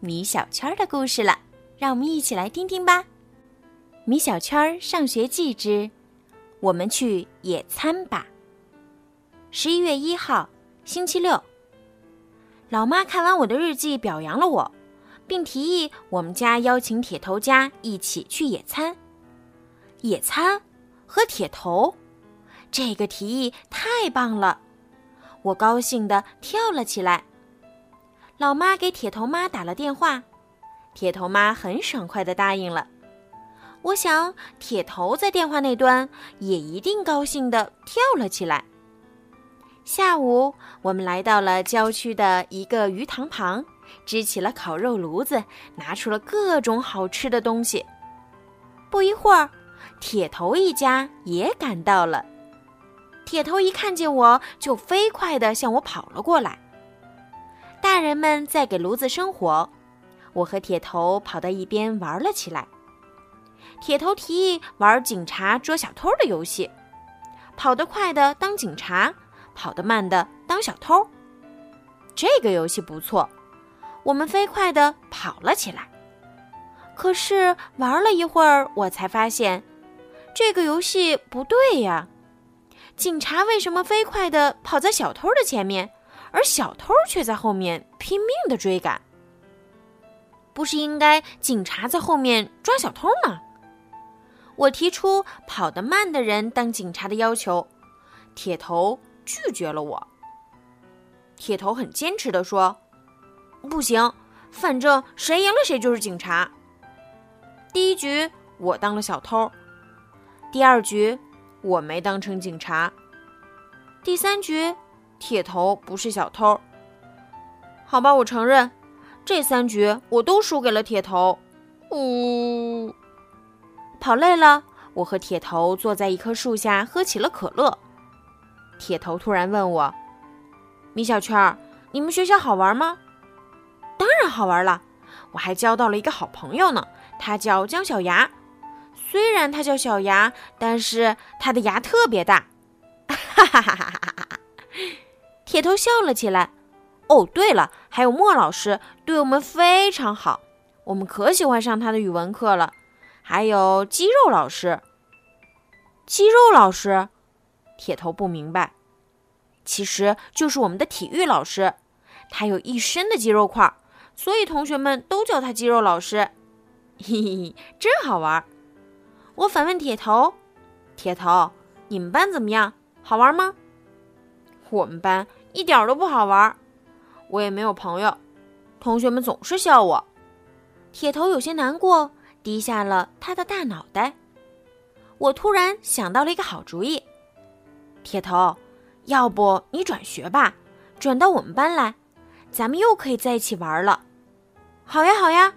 米小圈的故事了，让我们一起来听听吧。米小圈上学记之：我们去野餐吧。十一月一号，星期六。老妈看完我的日记，表扬了我，并提议我们家邀请铁头家一起去野餐。野餐和铁头，这个提议太棒了！我高兴地跳了起来。老妈给铁头妈打了电话，铁头妈很爽快地答应了。我想铁头在电话那端也一定高兴地跳了起来。下午，我们来到了郊区的一个鱼塘旁，支起了烤肉炉子，拿出了各种好吃的东西。不一会儿，铁头一家也赶到了。铁头一看见我就飞快地向我跑了过来。大人们在给炉子生火，我和铁头跑到一边玩了起来。铁头提议玩警察捉小偷的游戏，跑得快的当警察，跑得慢的当小偷。这个游戏不错，我们飞快地跑了起来。可是玩了一会儿，我才发现，这个游戏不对呀。警察为什么飞快地跑在小偷的前面，而小偷却在后面拼命地追赶？不是应该警察在后面抓小偷吗？我提出跑得慢的人当警察的要求，铁头拒绝了我。铁头很坚持地说：“不行，反正谁赢了谁就是警察。”第一局我当了小偷，第二局。我没当成警察。第三局，铁头不是小偷。好吧，我承认，这三局我都输给了铁头。呜，跑累了，我和铁头坐在一棵树下喝起了可乐。铁头突然问我：“米小圈，你们学校好玩吗？”当然好玩了，我还交到了一个好朋友呢，他叫姜小牙。虽然他叫小牙，但是他的牙特别大，哈哈哈哈哈哈！铁头笑了起来。哦，对了，还有莫老师对我们非常好，我们可喜欢上他的语文课了。还有肌肉老师，肌肉老师，铁头不明白，其实就是我们的体育老师，他有一身的肌肉块，所以同学们都叫他肌肉老师。嘿嘿嘿，真好玩。我反问铁头：“铁头，你们班怎么样？好玩吗？”我们班一点都不好玩，我也没有朋友，同学们总是笑我。铁头有些难过，低下了他的大脑袋。我突然想到了一个好主意：“铁头，要不你转学吧，转到我们班来，咱们又可以在一起玩了。”“好呀，好呀！”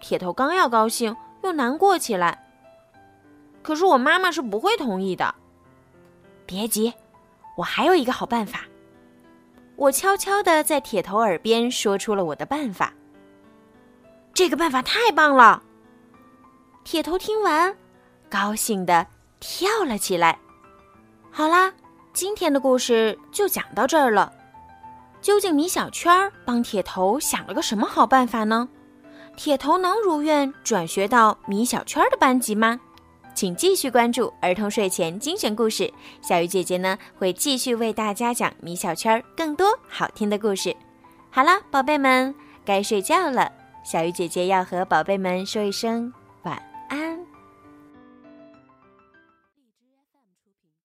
铁头刚要高兴，又难过起来。可是我妈妈是不会同意的。别急，我还有一个好办法。我悄悄地在铁头耳边说出了我的办法。这个办法太棒了！铁头听完，高兴地跳了起来。好啦，今天的故事就讲到这儿了。究竟米小圈帮铁头想了个什么好办法呢？铁头能如愿转学到米小圈的班级吗？请继续关注儿童睡前精选故事，小鱼姐姐呢会继续为大家讲米小圈更多好听的故事。好了，宝贝们，该睡觉了，小鱼姐姐要和宝贝们说一声